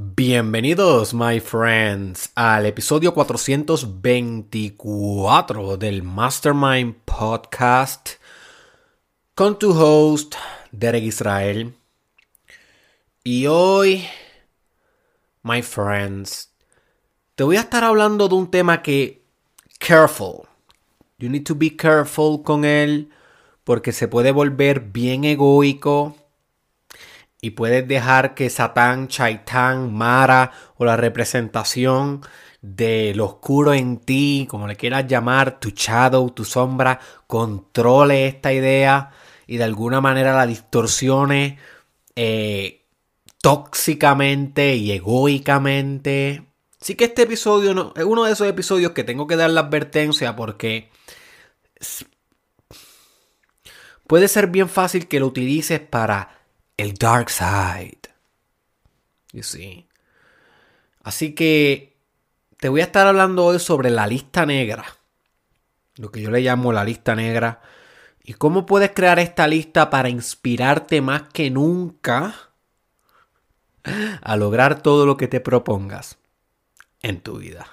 Bienvenidos, my friends, al episodio 424 del Mastermind Podcast con tu host, Derek Israel. Y hoy, my friends, te voy a estar hablando de un tema que, careful, you need to be careful con él porque se puede volver bien egoico y puedes dejar que Satán, Chaitán, Mara o la representación de lo oscuro en ti, como le quieras llamar, tu shadow, tu sombra, controle esta idea y de alguna manera la distorsione eh, tóxicamente y egoicamente. Sí que este episodio no, es uno de esos episodios que tengo que dar la advertencia porque puede ser bien fácil que lo utilices para el dark side. You see. Así que te voy a estar hablando hoy sobre la lista negra. Lo que yo le llamo la lista negra. Y cómo puedes crear esta lista para inspirarte más que nunca a lograr todo lo que te propongas en tu vida.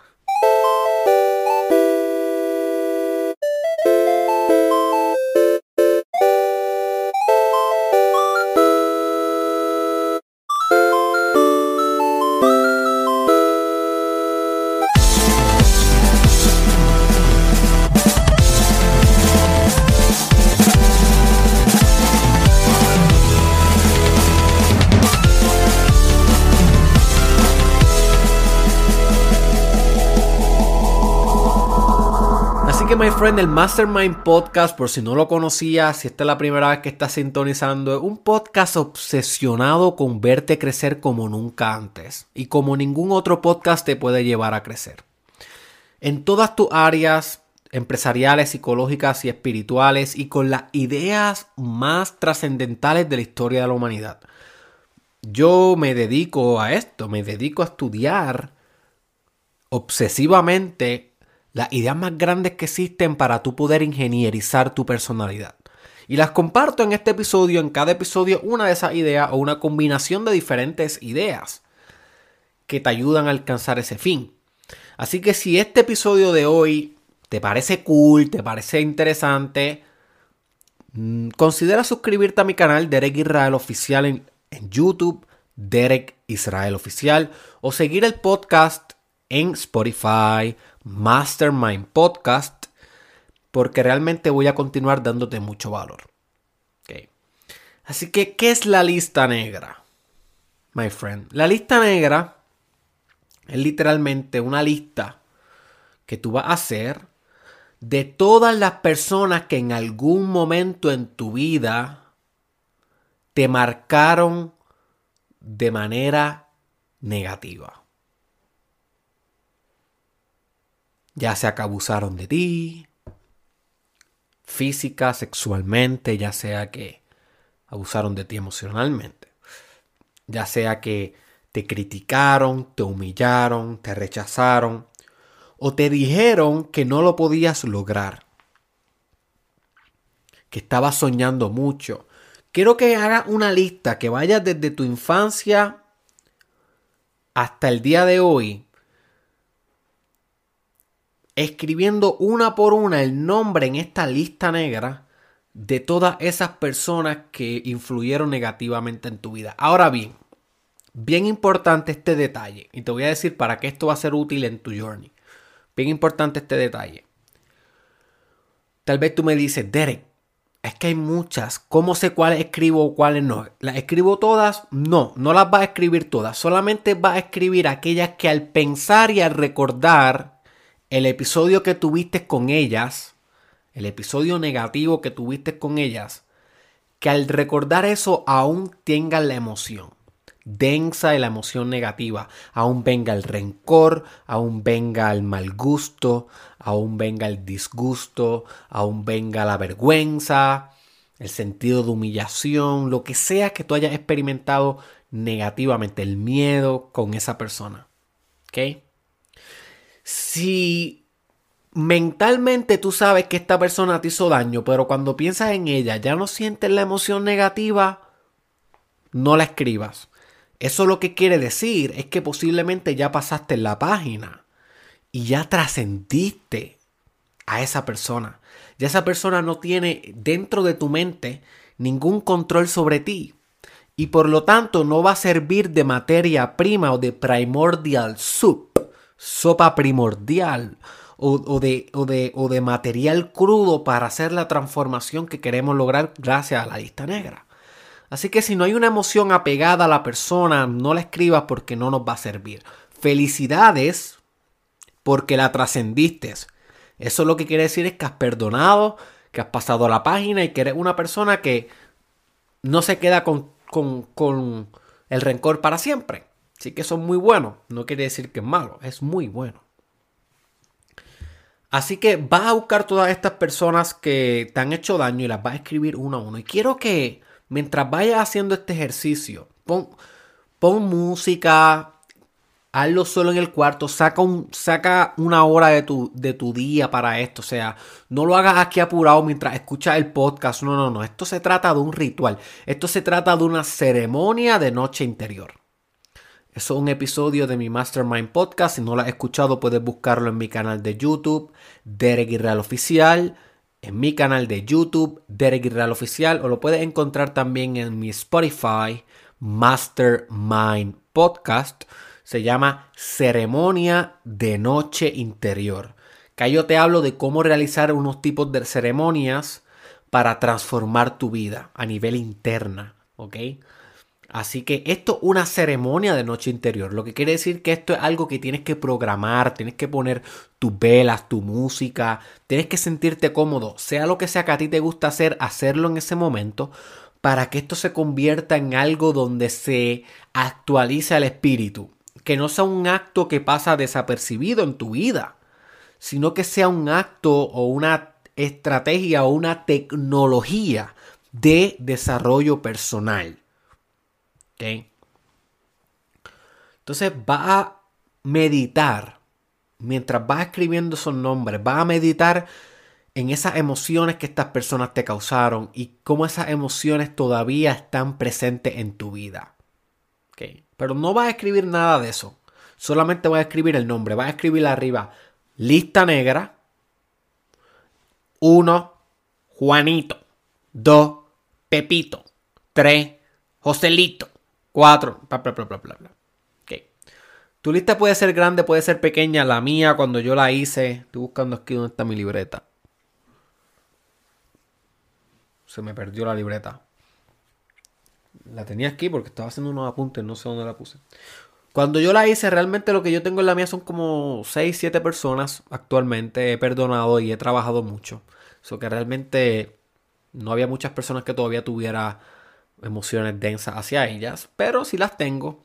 My friend, el Mastermind Podcast, por si no lo conocías, si esta es la primera vez que estás sintonizando, es un podcast obsesionado con verte crecer como nunca antes y como ningún otro podcast te puede llevar a crecer. En todas tus áreas empresariales, psicológicas y espirituales y con las ideas más trascendentales de la historia de la humanidad. Yo me dedico a esto, me dedico a estudiar obsesivamente las ideas más grandes que existen para tú poder ingenierizar tu personalidad. Y las comparto en este episodio, en cada episodio una de esas ideas o una combinación de diferentes ideas que te ayudan a alcanzar ese fin. Así que si este episodio de hoy te parece cool, te parece interesante, mm, considera suscribirte a mi canal Derek Israel Oficial en, en YouTube, Derek Israel Oficial, o seguir el podcast en Spotify, Mastermind Podcast porque realmente voy a continuar dándote mucho valor. Así que, ¿qué es la lista negra? My friend. La lista negra es literalmente una lista que tú vas a hacer de todas las personas que en algún momento en tu vida te marcaron de manera negativa. Ya sea que abusaron de ti, física, sexualmente, ya sea que abusaron de ti emocionalmente, ya sea que te criticaron, te humillaron, te rechazaron o te dijeron que no lo podías lograr, que estabas soñando mucho. Quiero que hagas una lista que vaya desde tu infancia hasta el día de hoy escribiendo una por una el nombre en esta lista negra de todas esas personas que influyeron negativamente en tu vida. Ahora bien, bien importante este detalle, y te voy a decir para qué esto va a ser útil en tu journey. Bien importante este detalle. Tal vez tú me dices, Derek, es que hay muchas. ¿Cómo sé cuáles escribo o cuáles no? ¿Las escribo todas? No, no las vas a escribir todas. Solamente vas a escribir aquellas que al pensar y al recordar el episodio que tuviste con ellas, el episodio negativo que tuviste con ellas, que al recordar eso aún tenga la emoción densa de la emoción negativa, aún venga el rencor, aún venga el mal gusto, aún venga el disgusto, aún venga la vergüenza, el sentido de humillación, lo que sea que tú hayas experimentado negativamente, el miedo con esa persona. ¿Ok? Si mentalmente tú sabes que esta persona te hizo daño, pero cuando piensas en ella ya no sientes la emoción negativa, no la escribas. Eso lo que quiere decir es que posiblemente ya pasaste la página y ya trascendiste a esa persona. Ya esa persona no tiene dentro de tu mente ningún control sobre ti y por lo tanto no va a servir de materia prima o de primordial soup, sopa primordial o, de, de, o de material crudo para hacer la transformación que queremos lograr gracias a la lista negra. Así que si no hay una emoción apegada a la persona, no la escribas porque no nos va a servir. Felicidades porque la trascendiste. Eso lo que quiere decir es que has perdonado, que has pasado la página y que eres una persona que no se queda con, con el rencor para siempre. Así que es muy bueno. No quiere decir que es malo, es muy bueno. Así que vas a buscar todas estas personas que te han hecho daño y las vas a escribir uno a uno. Y quiero que mientras vayas haciendo este ejercicio, pon, música, hazlo solo en el cuarto, saca, un, saca una hora de tu, de tu día para esto. O sea, no lo hagas aquí apurado mientras escuchas el podcast. No, no, no. Esto se trata de un ritual. Esto se trata de una ceremonia de noche interior. Es un episodio de mi Mastermind Podcast. Si no lo has escuchado, puedes buscarlo en mi canal de YouTube, Derek Irreal Oficial. En mi canal de YouTube, Derek Irreal Oficial. O lo puedes encontrar también en mi Spotify, Mastermind Podcast. Se llama Ceremonia de Noche Interior. Que yo te hablo de cómo realizar unos tipos de ceremonias para transformar tu vida a nivel interna. ¿Ok? Así que esto es una ceremonia de noche interior, lo que quiere decir que esto es algo que tienes que programar, tienes que poner tus velas, tu música, tienes que sentirte cómodo, sea lo que sea que a ti te gusta hacer, hacerlo en ese momento para que esto se convierta en algo donde se actualiza el espíritu, que no sea un acto que pasa desapercibido en tu vida, sino que sea un acto o una estrategia o una tecnología de desarrollo personal. Entonces va a meditar mientras vas escribiendo esos nombres, vas a meditar en esas emociones que estas personas te causaron y cómo esas emociones todavía están presentes en tu vida. Pero no vas a escribir nada de eso. Solamente vas a escribir el nombre. Vas a escribir arriba lista negra. 1. Juanito. 2. Pepito. 3. Joselito. Cuatro. Bla, bla, bla, bla, bla. Tu lista puede ser grande, puede ser pequeña. La mía, cuando yo la hice, estoy buscando aquí donde está mi libreta. Se me perdió la libreta. La tenía aquí porque estaba haciendo unos apuntes, no sé dónde la puse. Cuando yo la hice, realmente lo que yo tengo en la mía son como 6, 7 personas actualmente. He perdonado y he trabajado mucho. Eso que realmente no había muchas personas que todavía tuviera emociones densas hacia ellas, pero sí las tengo.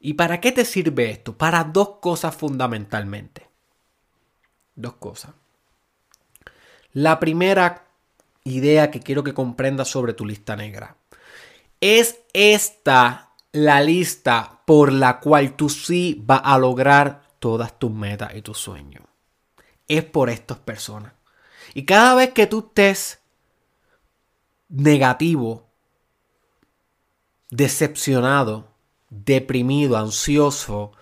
¿Y para qué te sirve esto? Para dos cosas fundamentalmente. Dos cosas. La primera idea que quiero que comprendas sobre tu lista negra. Es esta la lista por la cual tú sí vas a lograr todas tus metas y tus sueños. Es por estas personas. Y cada vez que tú estés negativo decepcionado, deprimido, ansioso,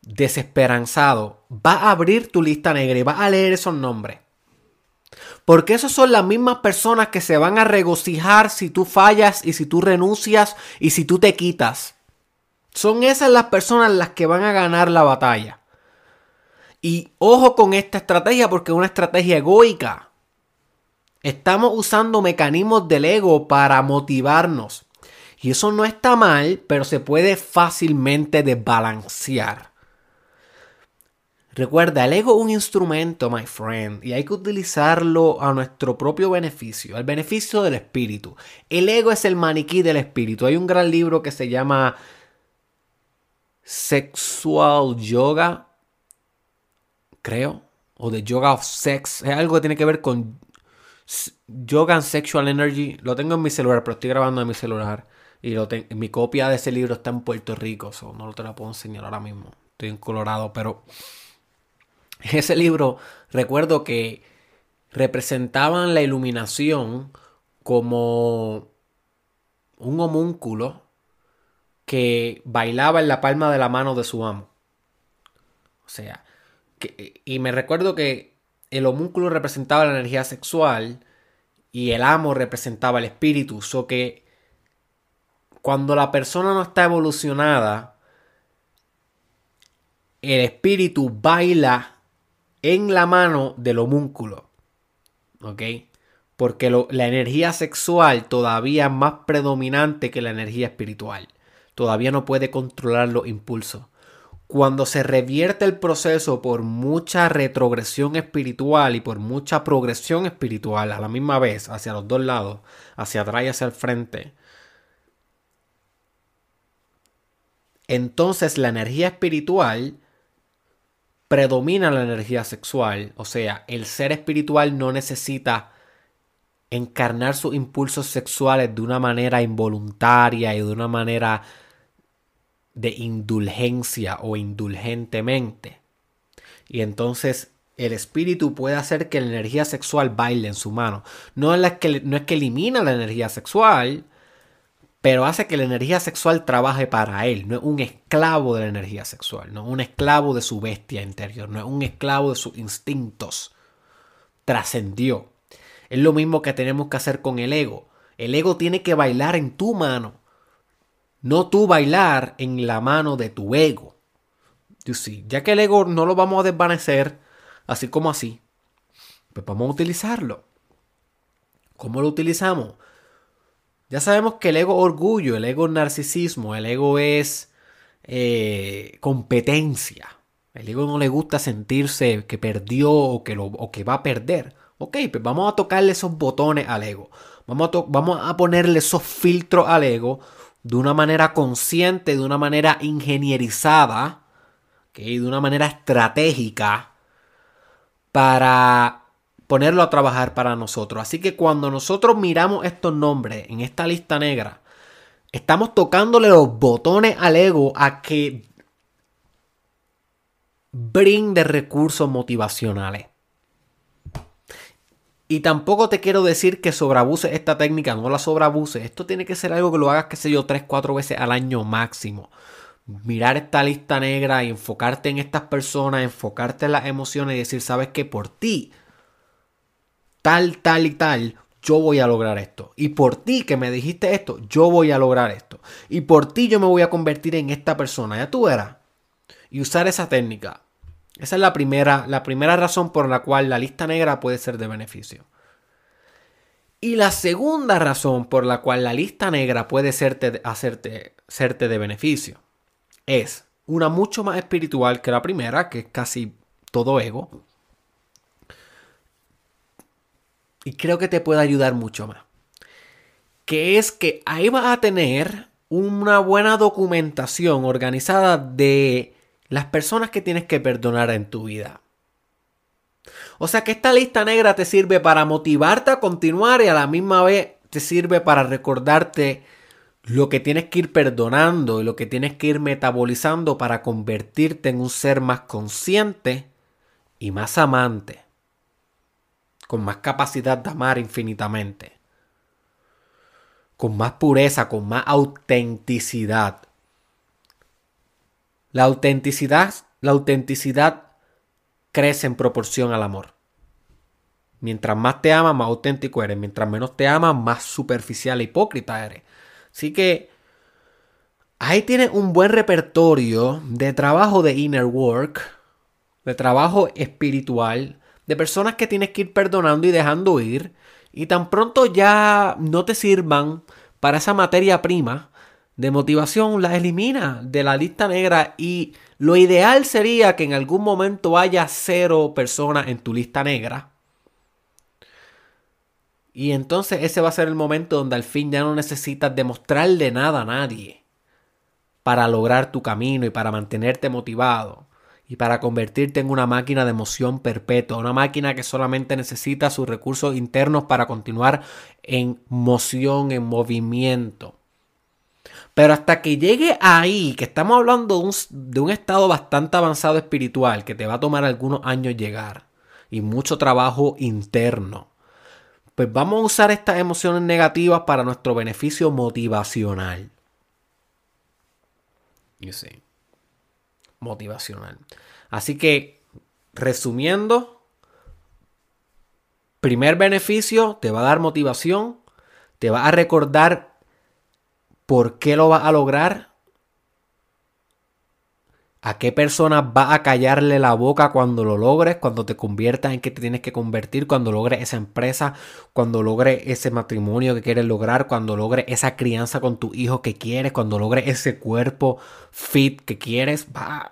desesperanzado, va a abrir tu lista negra y va a leer esos nombres. Porque esas son las mismas personas que se van a regocijar si tú fallas y si tú renuncias y si tú te quitas. Son esas las personas las que van a ganar la batalla. Y ojo con esta estrategia porque es una estrategia egoica. Estamos usando mecanismos del ego para motivarnos. Y eso no está mal, pero se puede fácilmente desbalancear. Recuerda, el ego es un instrumento, my friend, y hay que utilizarlo a nuestro propio beneficio, al beneficio del espíritu. El ego es el maniquí del espíritu. Hay un gran libro que se llama Sexual Yoga, creo, o de Yoga of Sex. Es algo que tiene que ver con Yoga and Sexual Energy. Lo tengo en mi celular, pero estoy grabando en mi celular. Y mi copia de ese libro está en Puerto Rico, so no te la puedo enseñar ahora mismo. Estoy en Colorado, pero ese libro recuerdo que representaban la iluminación como un homúnculo que bailaba en la palma de la mano de su amo. O sea, y me recuerdo que el homúnculo representaba la energía sexual y el amo representaba el espíritu. So que cuando la persona no está evolucionada, el espíritu baila en la mano del homúnculo. ¿Ok? Porque la energía sexual todavía es más predominante que la energía espiritual. Todavía no puede controlar los impulsos. Cuando se revierte el proceso por mucha retrogresión espiritual y por mucha progresión espiritual a la misma vez, hacia los dos lados, hacia atrás y hacia el frente, entonces la energía espiritual predomina la energía sexual. O sea, el ser espiritual no necesita encarnar sus impulsos sexuales de una manera involuntaria y de una manera de indulgencia o indulgentemente. Y entonces el espíritu puede hacer que la energía sexual baile en su mano. No es, que, no es que elimina la energía sexual, pero hace que la energía sexual trabaje para él. No es un esclavo de la energía sexual, no es un esclavo de su bestia interior, no es un esclavo de sus instintos. Trascendió. Es lo mismo que tenemos que hacer con el ego. El ego tiene que bailar en tu mano no tú bailar en la mano de tu ego. Ya que el ego no lo vamos a desvanecer así como así, pues vamos a utilizarlo. ¿Cómo lo utilizamos? Ya sabemos que el ego orgullo, el ego narcisismo, el ego es eh, competencia. El ego no le gusta sentirse que perdió o que, lo, o que va a perder. Ok, pues vamos a tocarle esos botones al ego. Vamos a, vamos a ponerle esos filtros al ego de una manera consciente, de una manera ingenierizada, de una manera estratégica para ponerlo a trabajar para nosotros. Así que cuando nosotros miramos estos nombres en esta lista negra, estamos tocándole los botones al ego a que brinde recursos motivacionales. Y tampoco te quiero decir que sobreabuses esta técnica, no la sobreabuses. Esto tiene que ser algo que lo hagas, qué sé yo, 3, 4 veces al año máximo. Mirar esta lista negra y enfocarte en estas personas, enfocarte en las emociones y decir, sabes que por ti, tal, tal y tal, yo voy a lograr esto. Y por ti que me dijiste esto, yo voy a lograr esto. Y por ti yo me voy a convertir en esta persona. Ya tú verás. Y usar esa técnica. Esa es la primera, la primera razón por la cual la lista negra puede ser de beneficio. Y la segunda razón por la cual la lista negra puede serte, hacerte, serte de beneficio es una mucho más espiritual que la primera, que es casi todo ego. Y creo que te puede ayudar mucho más. Que es que ahí vas a tener una buena documentación organizada de las personas que tienes que perdonar en tu vida. O sea que esta lista negra te sirve para motivarte a continuar y a la misma vez te sirve para recordarte lo que tienes que ir perdonando y lo que tienes que ir metabolizando para convertirte en un ser más consciente y más amante, con más capacidad de amar infinitamente, con más pureza, con más autenticidad. La autenticidad, la autenticidad crece en proporción al amor. Mientras más te amas, más auténtico eres. Mientras menos te amas, más superficial e hipócrita eres. Así que ahí tienes un buen repertorio de trabajo de inner work, de trabajo espiritual, de personas que tienes que ir perdonando y dejando ir. Y tan pronto ya no te sirvan para esa materia prima, de motivación la elimina de la lista negra y lo ideal sería que en algún momento haya cero personas en tu lista negra. Y entonces ese va a ser el momento donde al fin ya no necesitas demostrarle nada a nadie para lograr tu camino y para mantenerte motivado y para convertirte en una máquina de emoción perpetua, una máquina que solamente necesita sus recursos internos para continuar en moción, en movimiento. Pero hasta que llegue ahí, que estamos hablando de un, estado bastante avanzado espiritual, que te va a tomar algunos años llegar y mucho trabajo interno, pues vamos a usar estas emociones negativas para nuestro beneficio motivacional. You see. Motivacional. Así que, resumiendo, primer beneficio, te va a dar motivación, te va a recordar por qué lo vas a lograr ¿A qué persona va a callarle la boca cuando lo logres, cuando te conviertas en que te tienes que convertir, cuando logres esa empresa, cuando logres ese matrimonio que quieres lograr, cuando logres esa crianza con tu hijo que quieres, cuando logres ese cuerpo fit que quieres? Va,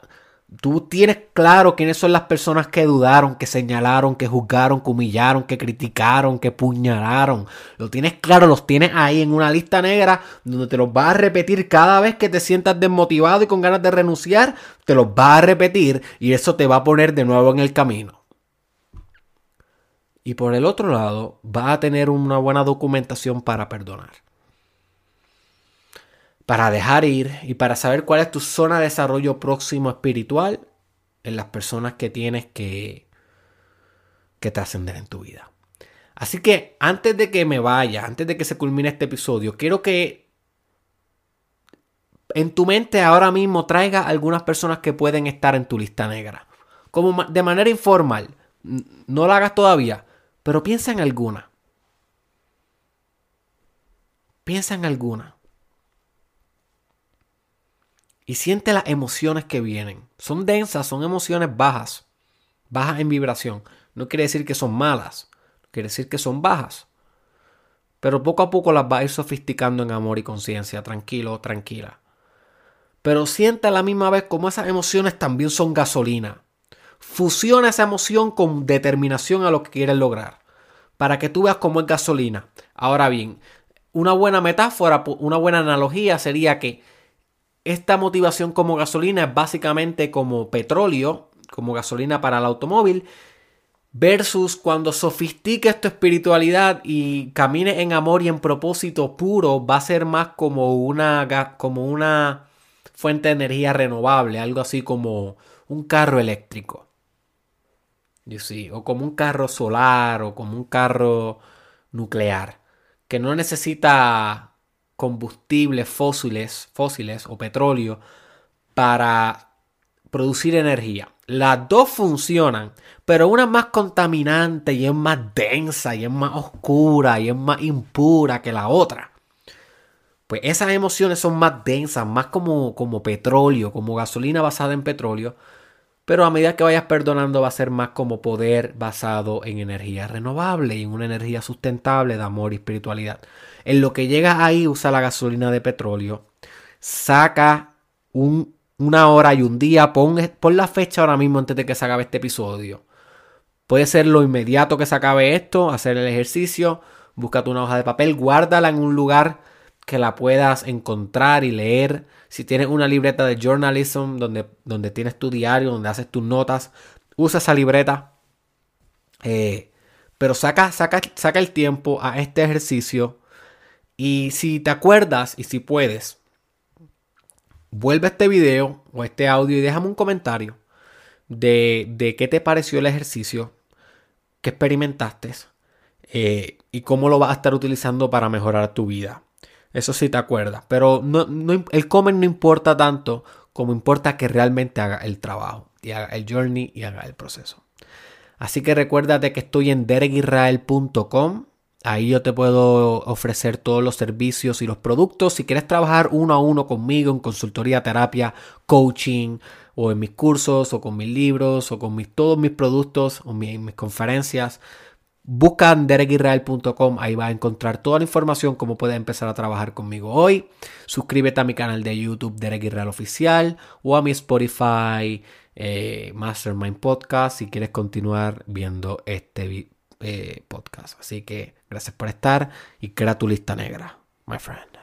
Tú tienes claro quiénes son las personas que dudaron, que señalaron, que juzgaron, que humillaron, que criticaron, que puñalaron. Lo tienes claro, los tienes ahí en una lista negra donde te los vas a repetir cada vez que te sientas desmotivado y con ganas de renunciar. Te los vas a repetir y eso te va a poner de nuevo en el camino. Y por el otro lado, vas a tener una buena documentación para perdonar para dejar ir y para saber cuál es tu zona de desarrollo próximo espiritual en las personas que tienes que, que trascender en tu vida. Así que antes de que me vaya, antes de que se culmine este episodio, quiero que en tu mente ahora mismo traiga algunas personas que pueden estar en tu lista negra. Como de manera informal. No lo hagas todavía, pero piensa en alguna. Piensa en alguna y siente las emociones que vienen. Son densas, son emociones bajas, bajas en vibración. No quiere decir que son malas, quiere decir que son bajas. Pero poco a poco las va a ir sofisticando en amor y conciencia, tranquilo, tranquila. Pero siente a la misma vez como esas emociones también son gasolina. Fusiona esa emoción con determinación a lo que quieres lograr. Para que tú veas cómo es gasolina. Ahora bien, una buena metáfora, una buena analogía sería que esta motivación como gasolina es básicamente como petróleo, como gasolina para el automóvil, versus cuando sofistiques tu espiritualidad y camines en amor y en propósito puro, va a ser más como una, como una fuente de energía renovable, algo así como un carro eléctrico. o como un carro solar o como un carro nuclear, que no necesita combustibles fósiles, fósiles o petróleo para producir energía. Las dos funcionan, pero una es más contaminante y es más densa y es más oscura y es más impura que la otra. Pues esas emociones son más densas, más como, como petróleo, como gasolina basada en petróleo. Pero a medida que vayas perdonando va a ser más como poder basado en energía renovable y en una energía sustentable de amor y espiritualidad. En lo que llegas ahí, usa la gasolina de petróleo. Saca una hora y un día. Pon, la fecha ahora mismo antes de que se acabe este episodio. Puede ser lo inmediato que se acabe esto, hacer el ejercicio. Búscate una hoja de papel, guárdala en un lugar que la puedas encontrar y leer. Si tienes una libreta de journalism donde, donde tienes tu diario, donde haces tus notas, usa esa libreta. Eh, pero saca, saca, saca el tiempo a este ejercicio y si te acuerdas y si puedes, vuelve a este video o este audio y déjame un comentario de, de qué te pareció el ejercicio, qué experimentaste eh, y cómo lo vas a estar utilizando para mejorar tu vida. Eso sí te acuerdas. Pero no, el comer no importa tanto como importa que realmente haga el trabajo y haga el journey y haga el proceso. Así que recuérdate que estoy en derekisrael.com Ahí yo te puedo ofrecer todos los servicios y los productos. Si quieres trabajar uno a uno conmigo en consultoría, terapia, coaching, o en mis cursos, o con mis libros, o con mis, todos mis productos, o mis conferencias, busca en derekisrael.com. Ahí vas a encontrar toda la información, cómo puedes empezar a trabajar conmigo hoy. Suscríbete a mi canal de YouTube, Derek Oficial, o a mi Spotify eh, Mastermind Podcast si quieres continuar viendo este eh, podcast. Así que gracias por estar y crea tu lista negra, my friend.